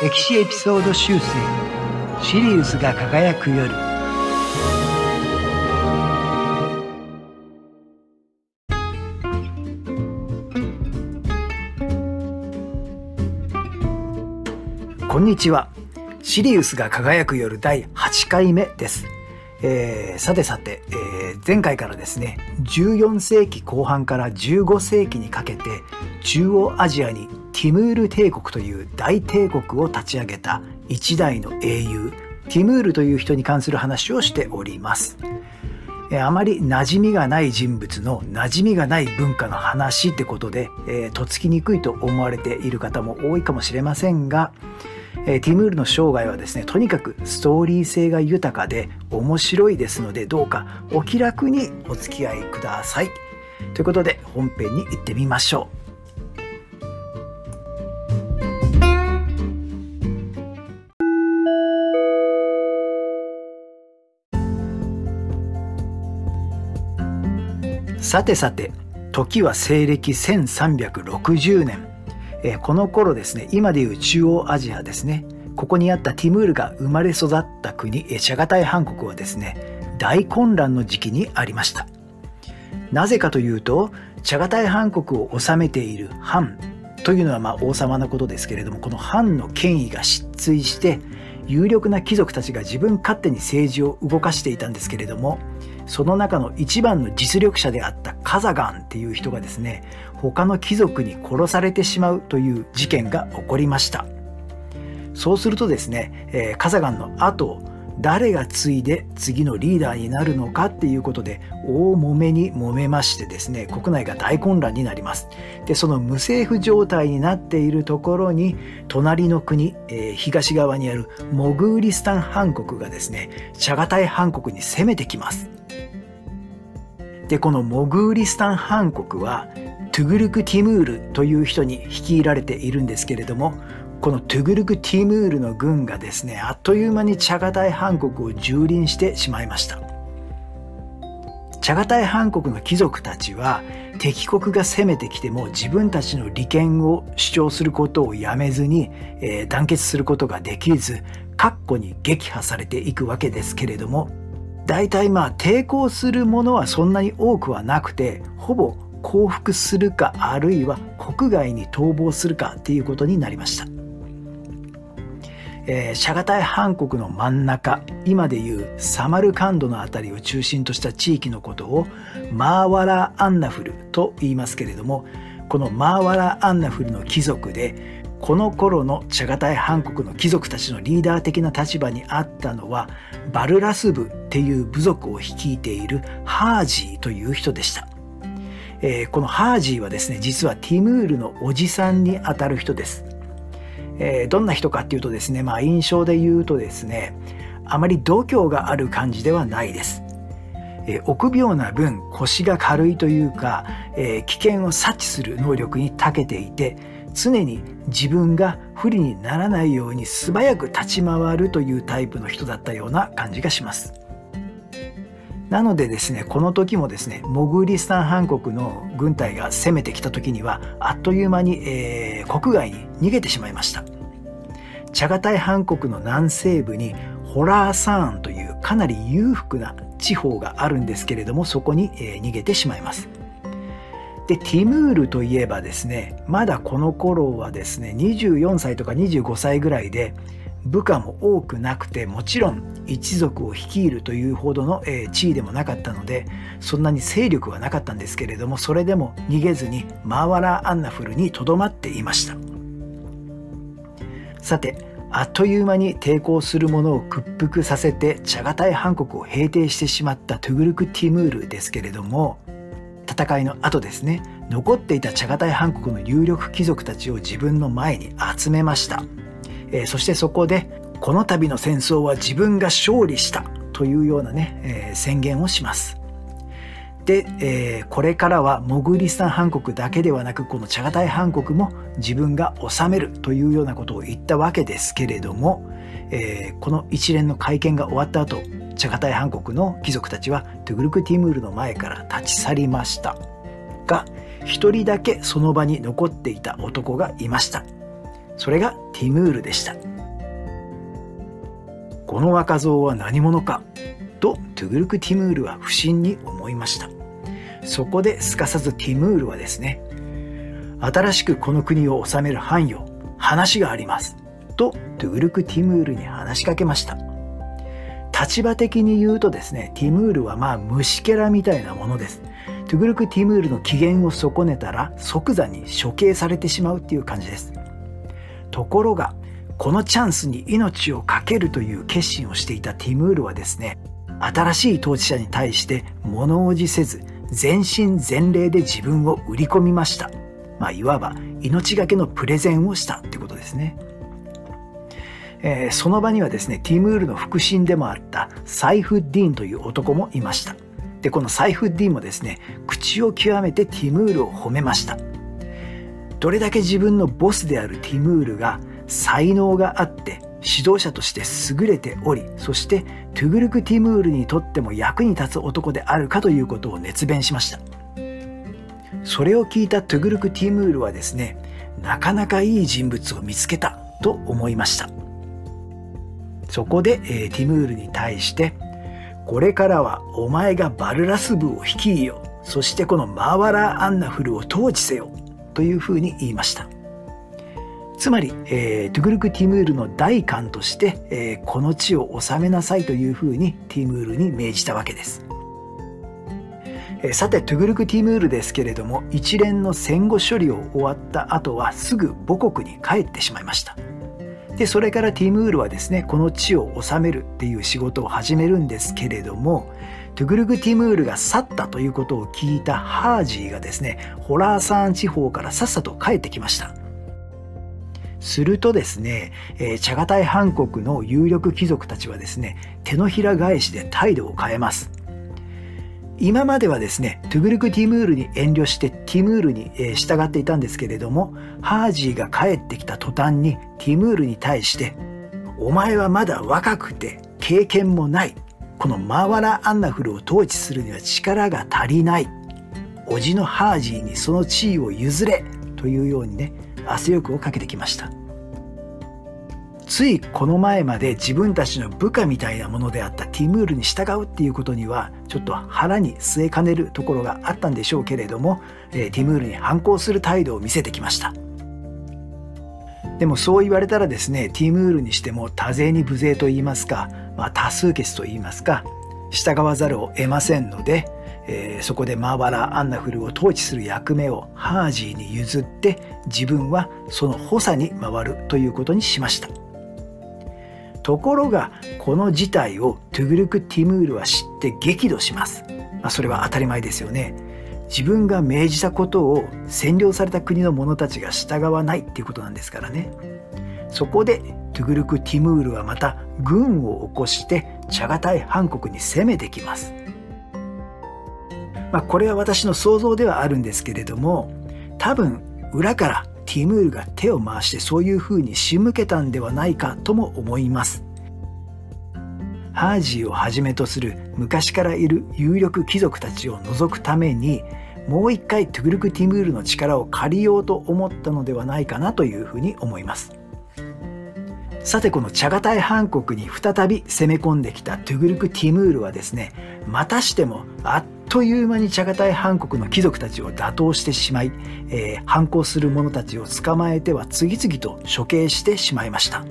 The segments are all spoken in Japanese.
歴史エピソード修正シリウスが輝く夜。こんにちは。シリウスが輝く夜第8回目です。えー、さてさて、えー、前回からですね14世紀後半から15世紀にかけて中央アジアにティムール帝国という大帝国を立ち上げた一代の英雄ティムールという人に関する話をしております。あまり馴染みがない人物の馴染みがない文化の話ってことで、えー、とっつきにくいと思われている方も多いかもしれませんが、えー、ティムールの生涯はですねとにかくストーリー性が豊かで面白いですのでどうかお気楽にお付き合いください。ということで本編に行ってみましょう。さてさて時は西暦1360年、えー、この頃ですね今でいう中央アジアですね。ここにあったティムールが生まれ育った国チャガタイハン国はですね大混乱の時期にありました。なぜかというとチャガタイハン国を治めているハンというのはまあ王様のことですけれどもこのハンの権威が失墜して有力な貴族たちが自分勝手に政治を動かしていたんですけれどもその中の一番の実力者であったカザガンっていう人がですね他の貴族に殺されてしまうという事件が起こりました。そうするとですね、えー、カザガンの後を誰が継いで次のリーダーになるのかっていうことで大揉めに揉めましてですね国内が大混乱になります。でその無政府状態になっているところに隣の国、えー、東側にあるモグーリスタン藩国がですねチャガタイ藩国に攻めてきます。でこのモグーリスタン藩国はトゥグルク・ティムールという人に率いられているんですけれどもこのトゥグルク・ティムールの軍がですねあっという間にチャガタイ藩国を蹂躙してしまいました。チャガタイ藩国の貴族たちは敵国が攻めてきても自分たちの利権を主張することをやめずに、えー、団結することができず括弧に撃破されていくわけですけれども大体まあ抵抗するものはそんなに多くはなくてほぼ降伏するかあるいは国外に逃亡するかっていうことになりました。えー、シャガタイ韓国の真ん中今でいうサマルカンドの辺りを中心とした地域のことをマーワラ・アンナフルと言いますけれどもこのマーワラ・アンナフルの貴族でこの頃のチャガタイハン国の貴族たちのリーダー的な立場にあったのはバルラス部っていう部族を率いているハージーという人でした、えー、このハージーはですね実はティムールのおじさんにあたる人です、えー、どんな人かっていうとですねまあ印象で言うとですねあまり度胸がある感じではないです。え臆病な分腰が軽いというか、えー、危険を察知する能力に長けていて常に自分が不利にならないように素早く立ち回るというタイプの人だったような感じがします。なのでですねこの時もですねモグリスタン藩国の軍隊が攻めてきた時にはあっという間に、えー、国外に逃げてしまいましたチャガタイ藩国の南西部にホラーサーンというかなり裕福な地方があるんですけれどもそこに、えー、逃げてしまいますでティムールといえばですねまだこの頃はですね24歳とか25歳ぐらいで部下も多くなくてもちろん一族を率いるというほどの、え地位でもなかったのでそんなに勢力はなかったんですけれどもそれでも逃げずにマーワラ・アンナフルにとどまっていました。さてあっという間に抵抗する者を屈服させてチャガタイ韓国を平定してしまったトゥグルク・ティムールですけれども戦いの後ですね。残っていたチャガタイハン国の有力貴族たちを自分の前に集めました、えー、そしてそこでこの度の戦争は自分が勝利したというようなね、えー、宣言をします。で、えー、これからはモグリスタン藩国だけではなくこのチャガタイ藩国も自分が治めるというようなことを言ったわけですけれども、えー、この一連の会見が終わった後チャガタイハ国の貴族たちはトゥグルク・ティムールの前から立ち去りました。が一人だけその場に残っていた男がいました。それがティムールでした。この若造は何者かとトゥグルク・ティムールは不審に思いました。そこですかさずティムールはですね新しくこの国を治める藩よ話があります。とトゥグルク・ティムールに話しかけました。立場的に言うとですねティムールはまあ虫けらみたいなものですトゥグルク・ティムールの機嫌を損ねたら即座に処刑されてしまうっていう感じですところがこのチャンスに命を懸けるという決心をしていたティムールはですね新しい統治者に対して物おじせず全身全霊で自分を売り込みました。まあ、いわば命がけのプレゼンをしたってことですね。えー、その場にはですね、ティムールの腹心でもあったサイフディーンという男もいました。で、このサイフディーンもですね、口を極めてティムールを褒めました。どれだけ自分のボスであるティムールが才能があって指導者として優れておりそしてトゥグルク・ティムールにとっても役に立つ男であるかということを熱弁しましたそれを聞いたトゥグルク・ティムールはですねなかなかいい人物を見つけたと思いましたそこで、えー、ティムールに対してこれからはお前がバルラス部を率いよそしてこのマーワラー・アンナフルを統治せよというふうに言いましたつまり、えー、トゥグルク・ティムールの代官として、えー、この地を治めなさいというふうにティムールに命じたわけです。えー、さてトゥグルク・ティムールですけれども一連の戦後処理を終わった後はすぐ母国に帰ってしまいました。でそれからティムールはですねこの地を治めるっていう仕事を始めるんですけれどもトゥグルク・ティムールが去ったということを聞いたハージーがですねホラーサーン地方からさっさと帰ってきました。するとですね、えー、チャガタイハン国の有力貴族たちはですね、手のひら返しで態度を変えます。今まではですね、トゥグルク・ティムールに遠慮してティムールに従っていたんですけれども、ハージーが帰ってきた途端にティムールに対して、お前はまだ若くて経験もない。このマワラ・アンナフルを統治するには力が足りない。叔父のハージーにその地位を譲れというようにね、圧力をかけてきましたついこの前まで自分たちの部下みたいなものであったティムールに従うっていうことにはちょっと腹に据えかねるところがあったんでしょうけれども、え、ティムールに反抗する態度を見せてきました。でもそう言われたらですねティムールにしても多勢に無勢と言いますか、まあ、多数決と言いますか従わざるを得ませんのでえー、そこでマーバラ・アンナフルを統治する役目をハージーに譲って自分はその補佐に回るということにしました。ところがこの事態をトゥグルク・ティムールは知って激怒します、まあ、それは当たり前ですよね。自分が命じたことを占領された国の者たちが従わないっていうことなんですからね。そこでトゥグルク・ティムールはまた軍を起こしてチャガタイハ国に攻めてきます。まあ、これは私の想像ではあるんですけれども多分裏からティムールが手を回してそういうふうに仕向けたんではないかとも思います。ハージーをはじめとする昔からいる有力貴族たちを除くためにもう一回トゥグルク・ティムールの力を借りようと思ったのではないかなというふうに思います。さてこのチャガタイハン国に再び攻め込んできたトゥグルク・ティムールはですねまたしてもあっという間にチャガタイハン国の貴族たちを打倒してしまい、えー、反抗する者たちを捕まえては次々と処刑してしまいました。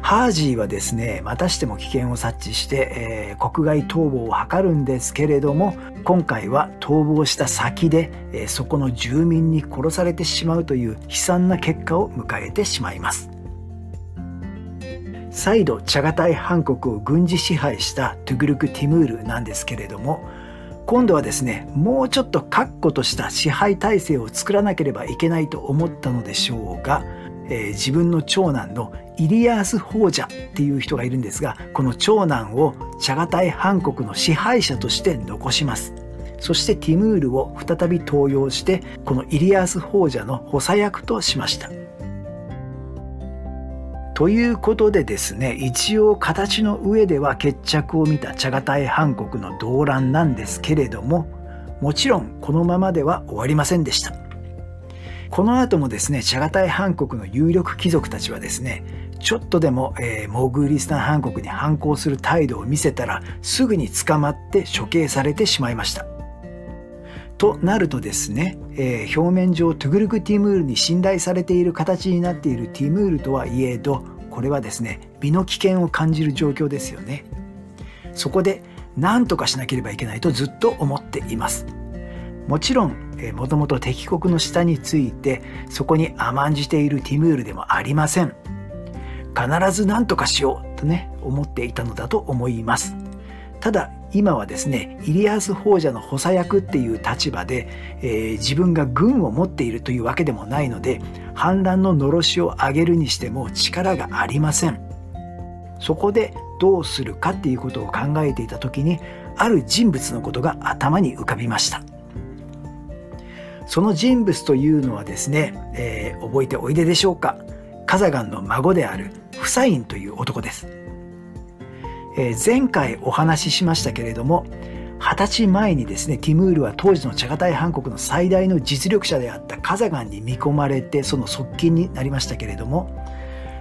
ハージーはですね、またしても危険を察知して、えー、国外逃亡を図るんですけれども、今回は逃亡した先で、えー、そこの住民に殺されてしまうという悲惨な結果を迎えてしまいます。再度チャガタイハン国を軍事支配したトゥグルク・ティムールなんですけれども今度はですねもうちょっと確固とした支配体制を作らなければいけないと思ったのでしょうが、えー、自分の長男のイリアース王者っていう人がいるんですがこの長男をチャガタイハン国の支配者として残します。そしてティムールを再び登用してこのイリアース王者の補佐役としました。ということでですね一応形の上では決着を見た茶タイハン国の動乱なんですけれどももちろんこのままでは終わりませんでしたこの後もですね、チャガタイハン国の有力貴族たちはですね、ちょっとでも、えー、モグリスタンハン国に反抗する態度を見せたらすぐに捕まって処刑されてしまいました。となるとですね、えー、表面上トゥグルク・ティムールに信頼されている形になっているティムールとはいえどこれはですね身の危険を感じる状況ですよね。そこで何とかしなければいけないとずっと思っています。もちろんもともと敵国の下についてそこに甘んじているティムールでもありません。必ず何とかしようとね思っていたのだと思います。ただ今はですねイリアス王者の補佐役っていう立場で、えー、自分が軍を持っているというわけでもないので反乱ののろしを上げるにしても力がありません。そこでどうするかっていうことを考えていた時にある人物のことが頭に浮かびました。その人物というのはですね、えー、覚えておいででしょうか。カザガンの孫であるフサインという男です。え前回お話ししましたけれども二十歳前にですねティムールは当時のチャガタイハン国の最大の実力者であったカザガンに見込まれてその側近になりましたけれども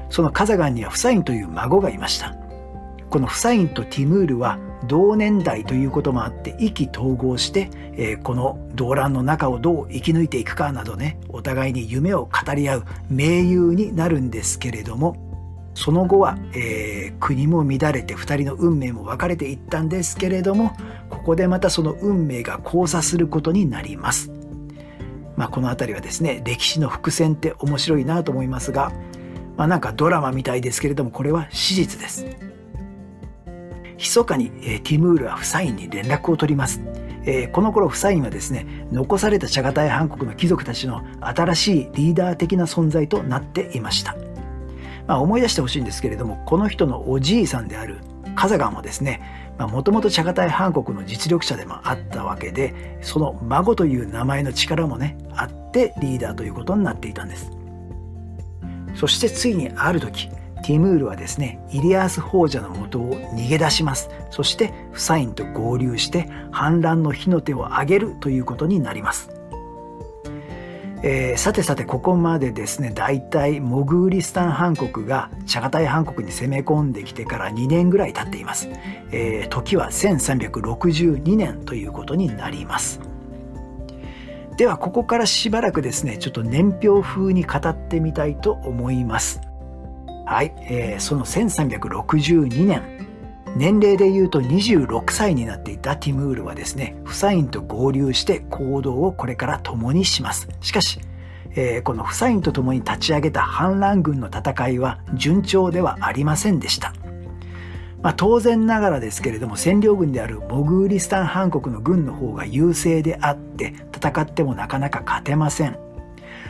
そのカザガンにはフサインという孫がいました。このフサインとティムールは同年代ということもあって意気投合して、え、この動乱の中をどう生き抜いていくかなどねお互いに夢を語り合う盟友になるんですけれどもその後は、えー、国も乱れて2人の運命も分かれていったんですけれどもここでまたその運命が交差することになります。まあ、この辺りはですね歴史の伏線って面白いなと思いますが、まあ、なんかドラマみたいですけれどもこれは史実です。密かに、えー、ティムールはフサインに連絡を取ります。えー、この頃フサインはですね残されたチャガタイハン国の貴族たちの新しいリーダー的な存在となっていました。まあ、思い出してほしいんですけれどもこの人のおじいさんであるカザガンはですねもともとチャガタイハン国の実力者でもあったわけでその孫という名前の力もねあってリーダーということになっていたんです。そしてついにある時ティムールはですねイリアース王者のもとを逃げ出します。そしてフサインと合流して反乱の火の手を上げるということになります。えー、さてさてここまでですね大体モグーリスタンハ国がチャガタイハ国に攻め込んできてから2年ぐらい経っています、えー、時は1362年ということになります。ではここからしばらくですねちょっと年表風に語ってみたいと思います。はい、えー、その1362年年齢で言うと26歳になっていたティムールはですね、フサインと合流して行動をこれから共にします。しかし、えー、このフサインと共に立ち上げた反乱軍の戦いは順調ではありませんでした。まあ、当然ながらですけれども占領軍であるモグーリスタンハン国の軍の方が優勢であって戦ってもなかなか勝てません。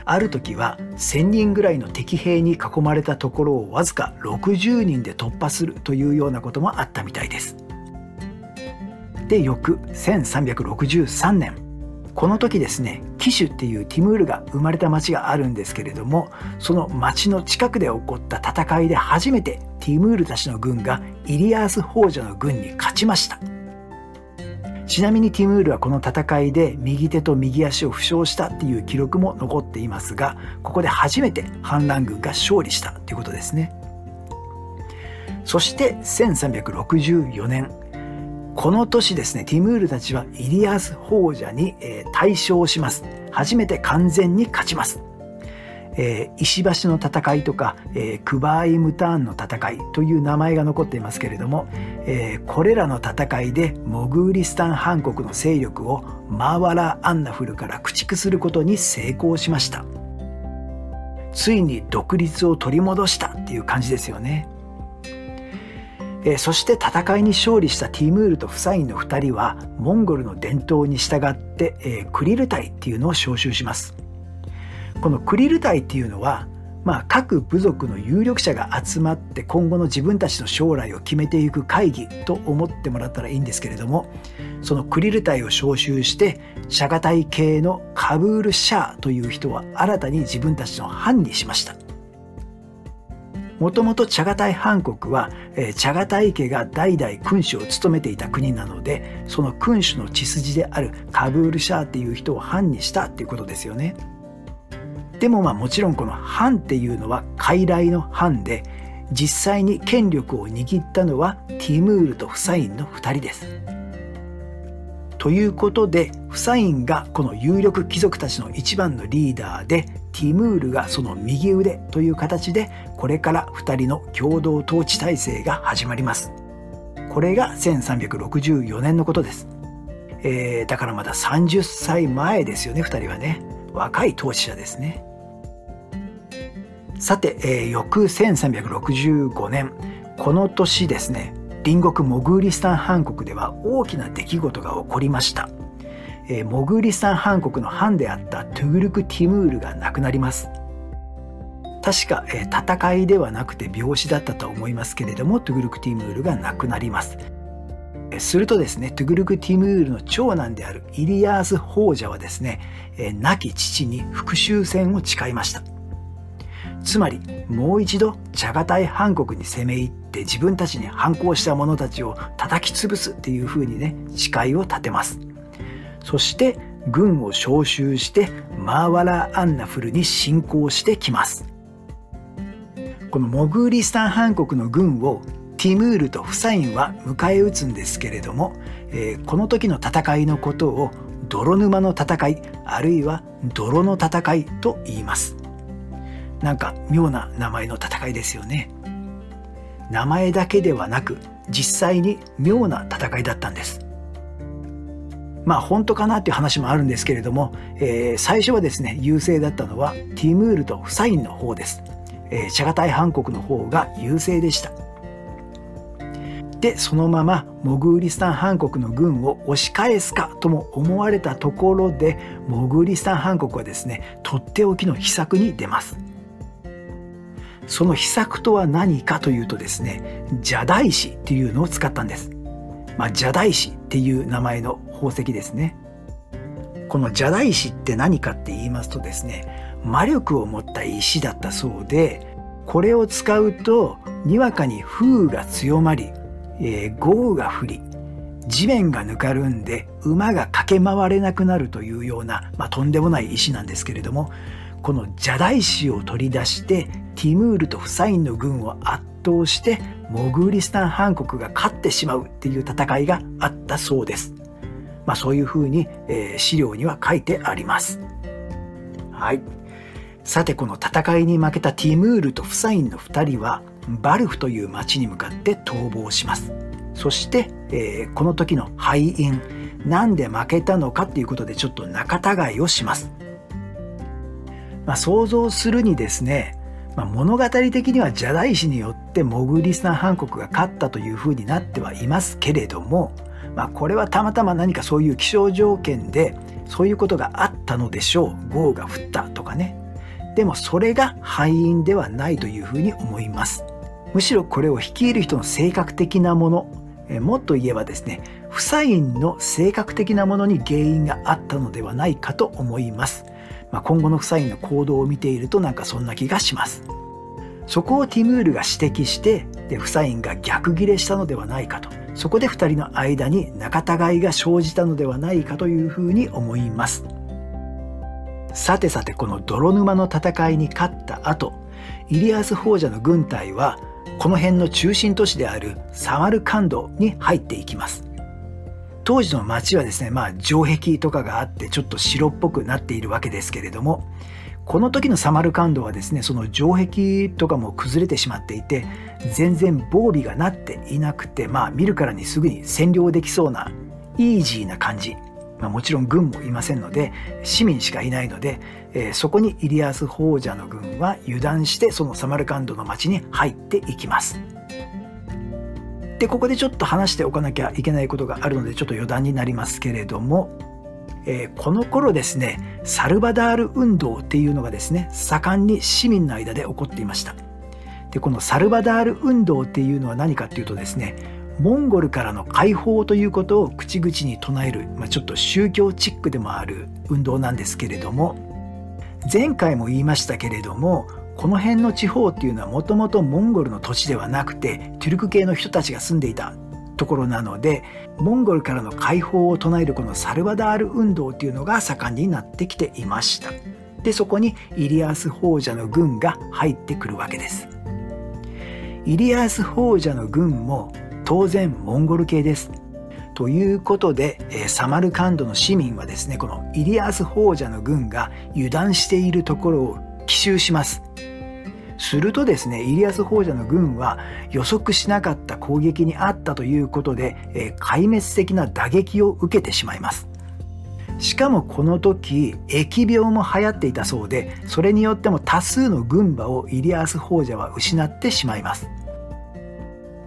ある時は1,000人ぐらいの敵兵に囲まれたところをわずか60人で突破するというようなこともあったみたいです。で翌1363年この時ですねキシュっていうティムールが生まれた町があるんですけれどもその町の近くで起こった戦いで初めてティムールたちの軍がイリアース王者の軍に勝ちました。ちなみにティムールはこの戦いで右手と右足を負傷したっていう記録も残っていますがここで初めて反乱軍が勝利したということですね。そして1364年。この年ですねティムールたちはイリアス王者に、えー、大勝します。初めて完全に勝ちます。えー、石橋の戦いとか、えー、クバーイムターンの戦いという名前が残っていますけれども、えー、これらの戦いでモグーリスタンハン国の勢力をマーワラ・アンナフルから駆逐することに成功しました。ついに独立を取り戻したっていう感じですよね。えー、そして戦いに勝利したティムールとフサインの2人はモンゴルの伝統に従って、えー、クリル隊っていうのを招集します。このクリル隊っていうのは、まあ、各部族の有力者が集まって今後の自分たちの将来を決めていく会議と思ってもらったらいいんですけれどもそのクリル隊を招集してシャガタイ系のカブール・シャーという人は新たに自分たちの藩にしました。もともとチャガタイ藩国は、え、チャガタイ家が代々君主を務めていた国なのでその君主の血筋であるカブール・シャーっていう人を藩にしたっていうことですよね。でもまあもちろんこの藩っていうのは傀儡の藩で実際に権力を握ったのはティムールとフサインの2人です。ということでフサインがこの有力貴族たちの一番のリーダーでティムールがその右腕という形でこれから2人の共同統治体制が始まります。これが1364年のことです。えー、だからまだ30歳前ですよね2人はね若い統治者ですね。さて、えー、翌1365年この年ですね隣国モグーリスタン藩国では大きな出来事が起こりました、えー、モグーリスタン藩国の藩であったトゥグルク・ティムールが亡くなります。確か、えー、戦いではなくて病死だったと思いますけれどもトゥグルク・ティムールが亡くなります。するとですねトゥグルク・ティムールの長男であるイリアース王者はですね、えー、亡き父に復讐戦を誓いました。つまりもう一度チャガタイ韓国に攻め入って自分たちに反抗した者たちを叩き潰すっていうふうにね誓いを立てます。そして軍を招集してマーワラ・アンナフルに侵攻してきます。このモグーリスタン藩国の軍をティムールとフサインは迎え撃つんですけれども、えー、この時の戦いのことを泥沼の戦いあるいは泥の戦いと言います。なんか妙な名前の戦いですよね。名前だけではなく実際に妙な戦いだったんです。まあ本当かなっていう話もあるんですけれども、えー、最初はですね優勢だったのはティムールとフサインの方です、えー、チャガタイ韓国の方が優勢でした。でそのままモグーリスタン藩国の軍を押し返すかとも思われたところでモグーリスタン藩国はですねとっておきの秘策に出ます。その秘策とは何かというとですね邪大師っていうのを使ったんです、まあ、邪大師っていう名前の宝石ですね。この邪大師って何かって言いますとですね魔力を持った石だったそうでこれを使うとにわかに風雨が強まり、えー、豪雨が降り地面がぬかるんで馬が駆け回れなくなるというような、まあ、とんでもない石なんですけれどもこの邪大師を取り出してティムールとフサインの軍を圧倒してモグーリスタン藩国が勝ってしまうっていう戦いがあったそうです。まあそういうふうに、えー、資料には書いてあります。はい。さてこの戦いに負けたティムールとフサインの2人はバルフという町に向かって逃亡します。そして、えー、この時の敗因なんで負けたのかっていうことでちょっと仲違いをします。まあ、想像するにですねまあ、物語的には邪大師によってモグリスナン藩国が勝ったというふうになってはいますけれども、まあ、これはたまたま何かそういう気象条件でそういうことがあったのでしょう。豪雨が降ったとかね。でもそれが敗因ではないというふうに思います。むしろこれを率いる人の性格的なものえもっと言えばですねフサインの性格的なものに原因があったのではないかと思います。まあ、今後の夫妻の行動を見ているとなんかそんな気がします。そこをティムールが指摘してで夫妻が逆ギレしたのではないかと。そこで2人の間に仲違いが生じたのではないかというふうに思います。さてさてこの泥沼の戦いに勝った後イリアス王者の軍隊はこの辺の中心都市であるサマルカンドに入っていきます。当時の町はですね、まあ、城壁とかがあってちょっと白っぽくなっているわけですけれどもこの時のサマルカンドはですねその城壁とかも崩れてしまっていて全然防備がなっていなくてまあ見るからにすぐに占領できそうなイージーな感じ、まあ、もちろん軍もいませんので市民しかいないので、えー、そこにイリアス王者の軍は油断してそのサマルカンドの町に入っていきます。でここでちょっと話しておかなきゃいけないことがあるのでちょっと余談になりますけれども、えー、この頃ですねサルバダール運動っていうのがですね盛んに市民の間で起こっていました。でこのサルバダール運動っていうのは何かっていうとですねモンゴルからの解放ということを口々に唱える、まあ、ちょっと宗教チックでもある運動なんですけれども前回も言いましたけれどもこの辺の地方っていうのはもともとモンゴルの土地ではなくてトゥルク系の人たちが住んでいたところなのでモンゴルからの解放を唱えるこのサルバダール運動っていうのが盛んになってきていました。でそこにイリアス王者の軍が入ってくるわけです。イリアス王者の軍も当然モンゴル系です。ということで、サマルカンドの市民はですねこのイリアス王者の軍が油断しているところを奇襲します。するとですねイリアス王者の軍は予測しなかった攻撃にあったということで、え壊滅的な打撃を受けてしまいます。しかもこの時疫病も流行っていたそうでそれによっても多数の軍馬をイリアス王者は失ってしまいます。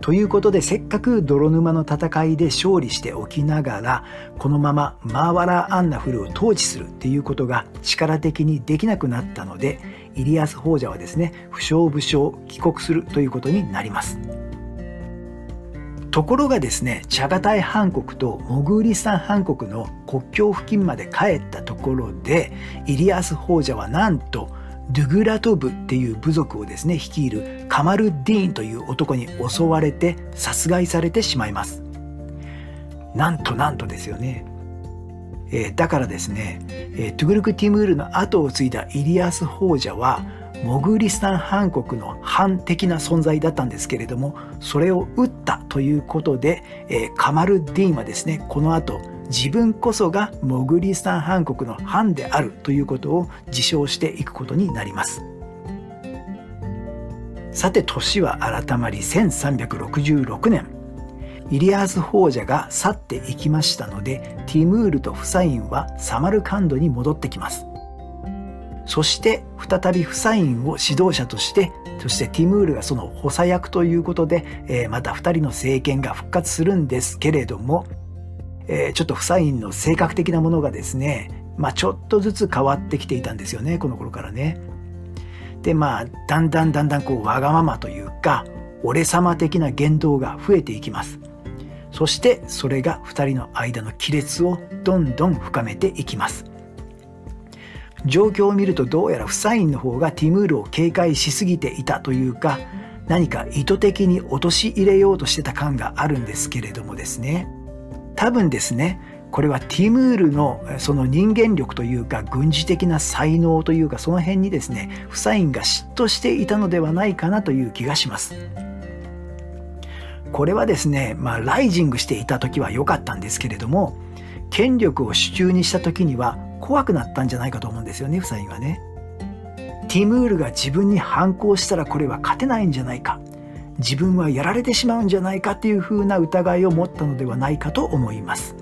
ということでせっかく泥沼の戦いで勝利しておきながらこのままマーワラ・アンナフルを統治するっていうことが力的にできなくなったのでイリアス王者はですね不祥不祥帰国するということになります。ところがですねチャガタイハン国とモグーリスタンハン国の国境付近まで帰ったところでイリアス王者はなんとドゥグラトブっていう部族をですね率いるカマルディーンという男に襲われて殺害されてしまいます。なんとなんとですよね、えー、だからですね、えー、トゥグルク・ティムールの後を継いだイリアス王者はモグリスタン藩国の反的な存在だったんですけれどもそれを撃ったということで、えー、カマルディーンはですねこの後自分こそがモグリスタン藩国の藩であるということを自称していくことになります。さて年は改まり1366年。イリアーズ王者が去っていきましたのでティムールとフサインはサマルカンドに戻ってきます。そして再びフサインを指導者としてそしてティムールがその補佐役ということで、えー、また2人の政権が復活するんですけれども、えー、ちょっとフサインの性格的なものがですね、まあ、ちょっとずつ変わってきていたんですよねこの頃からね。でまあだんだんだんだんこうわがままというか俺様的な言動が増えていきます。そしてそれが2人の間の亀裂をどんどん深めていきます。状況を見るとどうやらフサインの方がティムールを警戒しすぎていたというか何か意図的に陥れようとしてた感があるんですけれどもですね多分ですねこれはティムールのその人間力というか軍事的な才能というかその辺にですねフサインが嫉妬していたのではないかなという気がします。これはですね、まあ、ライジングしていた時は良かったんですけれども権力を手中にした時には怖くなったんじゃないかと思うんですよねフサインはね。ティムールが自分に反抗したらこれは勝てないんじゃないか自分はやられてしまうんじゃないかっていうふうな疑いを持ったのではないかと思います。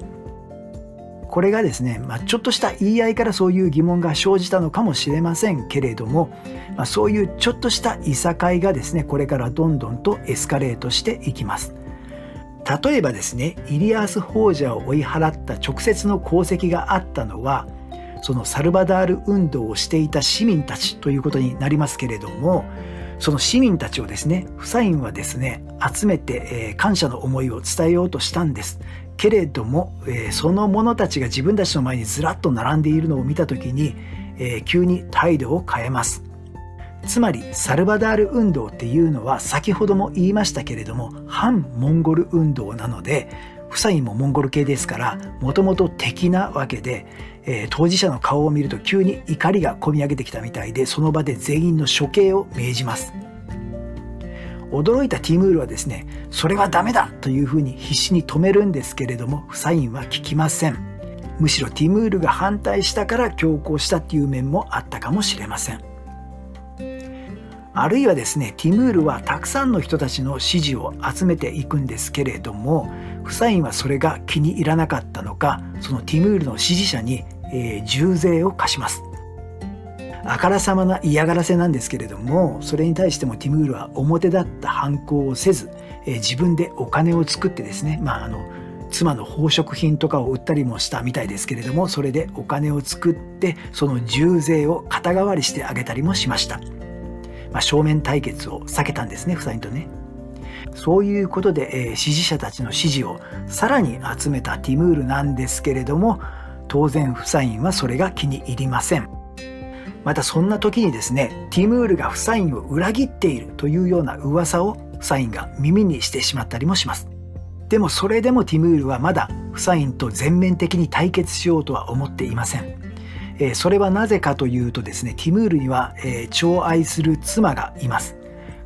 これがですね、まあ、ちょっとした言い合いからそういう疑問が生じたのかもしれませんけれども、まあ、そういうちょっとしたいさかいがですねこれからどんどんとエスカレートしていきます。例えばですねイリアース王者を追い払った直接の功績があったのはそのサルバダール運動をしていた市民たちということになりますけれどもその市民たちをですねフサインはですね集めて、え、感謝の思いを伝えようとしたんです。けれども、え、その者たちが自分たちの前にずらっと並んでいるのを見た時に、え、急に態度を変えます。つまりサルバダール運動っていうのは先ほども言いましたけれども反モンゴル運動なのでフサインもモンゴル系ですからもともと敵なわけで、えー、当事者の顔を見ると急に怒りがこみ上げてきたみたいでその場で全員の処刑を命じます。驚いたティムールはですねそれはダメだというふうに必死に止めるんですけれどもフサインは聞きません。むしろティムールが反対したから強行したっていう面もあったかもしれません。あるいはですねティムールはたくさんの人たちの支持を集めていくんですけれどもフサインはそれが気に入らなかったのかそのティムールの支持者に、えー、重税を課しますあからさまな嫌がらせなんですけれどもそれに対してもティムールは表立った反抗をせず、えー、自分でお金を作ってですねまああの妻の宝飾品とかを売ったりもしたみたいですけれどもそれでお金を作ってその重税を肩代わりしてあげたりもしました。まあ、正面対決を避けたんですね、夫妻とね。そういうことで、えー、支持者たちの支持をさらに集めたティムールなんですけれども、当然フサインはそれが気に入りません。またそんな時にですね、ティムールがフサインを裏切っているというような噂をフサインが耳にしてしまったりもします。でもそれでもティムールはまだフサインと全面的に対決しようとは思っていません。それはなぜかというとですねティムールには、え寵愛する妻がいます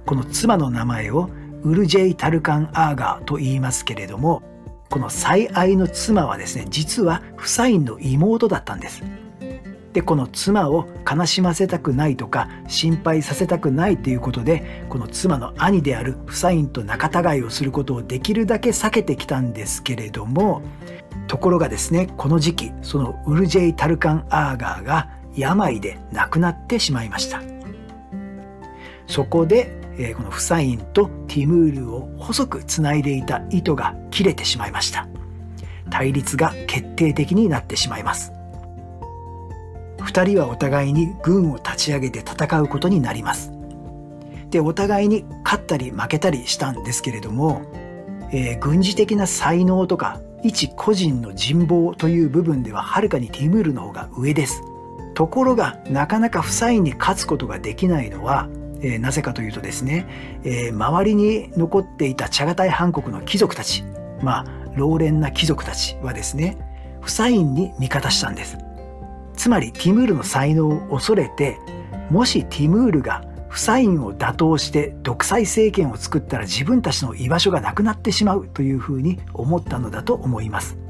この妻の名前をウルジェイ・タルカン・アーガーと言いますけれどもこの最愛の妻はですね実はフサインの妹だったんです。でこの妻を悲しませたくないとか心配させたくないということでこの妻の兄であるフサインと仲違いをすることをできるだけ避けてきたんですけれどもところがですねこの時期そのウルジェイ・タルカン・アーガーが病で亡くなってしまいました。そこで、えこのフサインとティムールを細くつないでいた糸が切れてしまいました。対立が決定的になってしまいます。2人はお互いに軍を立ち上げて戦うことになります。でお互いに勝ったり負けたりしたんですけれども、えー、軍事的な才能とか一個人の人望という部分でははるかにティムールの方が上です。ところがなかなかフサインに勝つことができないのは、えー、なぜかというとですね、えー、周りに残っていたチャガタイハン国の貴族たちまあ老練な貴族たちはですねフサインに味方したんですつまりティムールの才能を恐れてもしティムールがフサインを打倒して独裁政権を作ったら自分たちの居場所がなくなってしまうというふうに思ったのだと思います。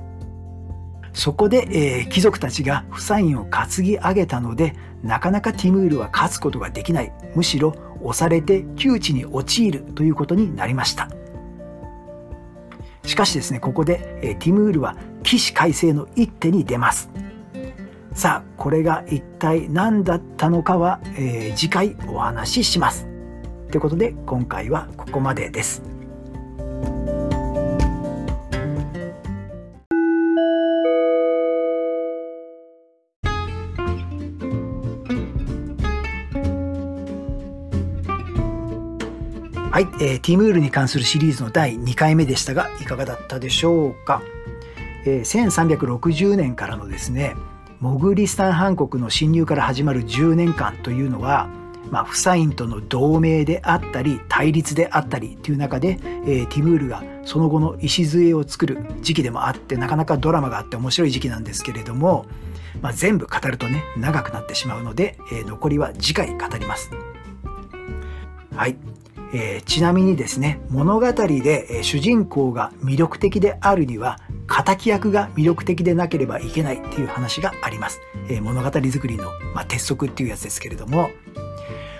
そこで、えー、貴族たちがフサインを担ぎ上げたのでなかなかティムールは勝つことができないむしろ押されて窮地に陥るということになりましたしかしですねここで、えー、ティムールは起死回生の一手に出ますさあこれが一体何だったのかは、えー、次回お話しします。ということで今回はここまでです。はい、えー、ティムールに関するシリーズの第2回目でしたがいかがだったでしょうか、えー、1360年からのですねモグリスタン半国の侵入から始まる10年間というのは、まあ、フサインとの同盟であったり対立であったりという中で、えー、ティムールがその後の礎を作る時期でもあってなかなかドラマがあって面白い時期なんですけれども、まあ、全部語るとね長くなってしまうので、えー、残りは次回語ります。はい、えー、ちなみにですね物語で、主人公が魅力的であるには敵役が魅力的でなければいけないっていう話があります。えー、物語作りの、まあ、鉄則っていうやつですけれども、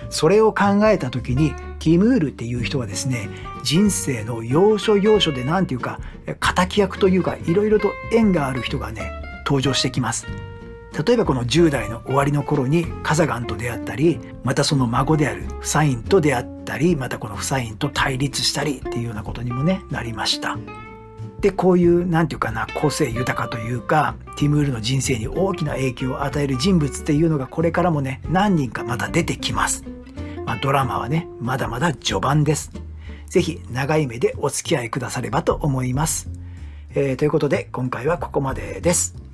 それを考えた時に、ティムールっていう人はですね、人生の要所要所で何て言うか、敵役というか、いろいろと縁がある人がね、登場してきます。例えばこの10代の終わりの頃にカザガンと出会ったり、またその孫であるフサインと出会ったり、またこのフサインと対立したりっていうようなことにもね、なりました。でこういう何て言うかな個性豊かというかティムールの人生に大きな影響を与える人物っていうのがこれからもね何人かまた出てきます。まあ、ドラマはねまだまだ序盤です。是非長い目でお付き合いくださればと思います。えー、ということで今回はここまでです。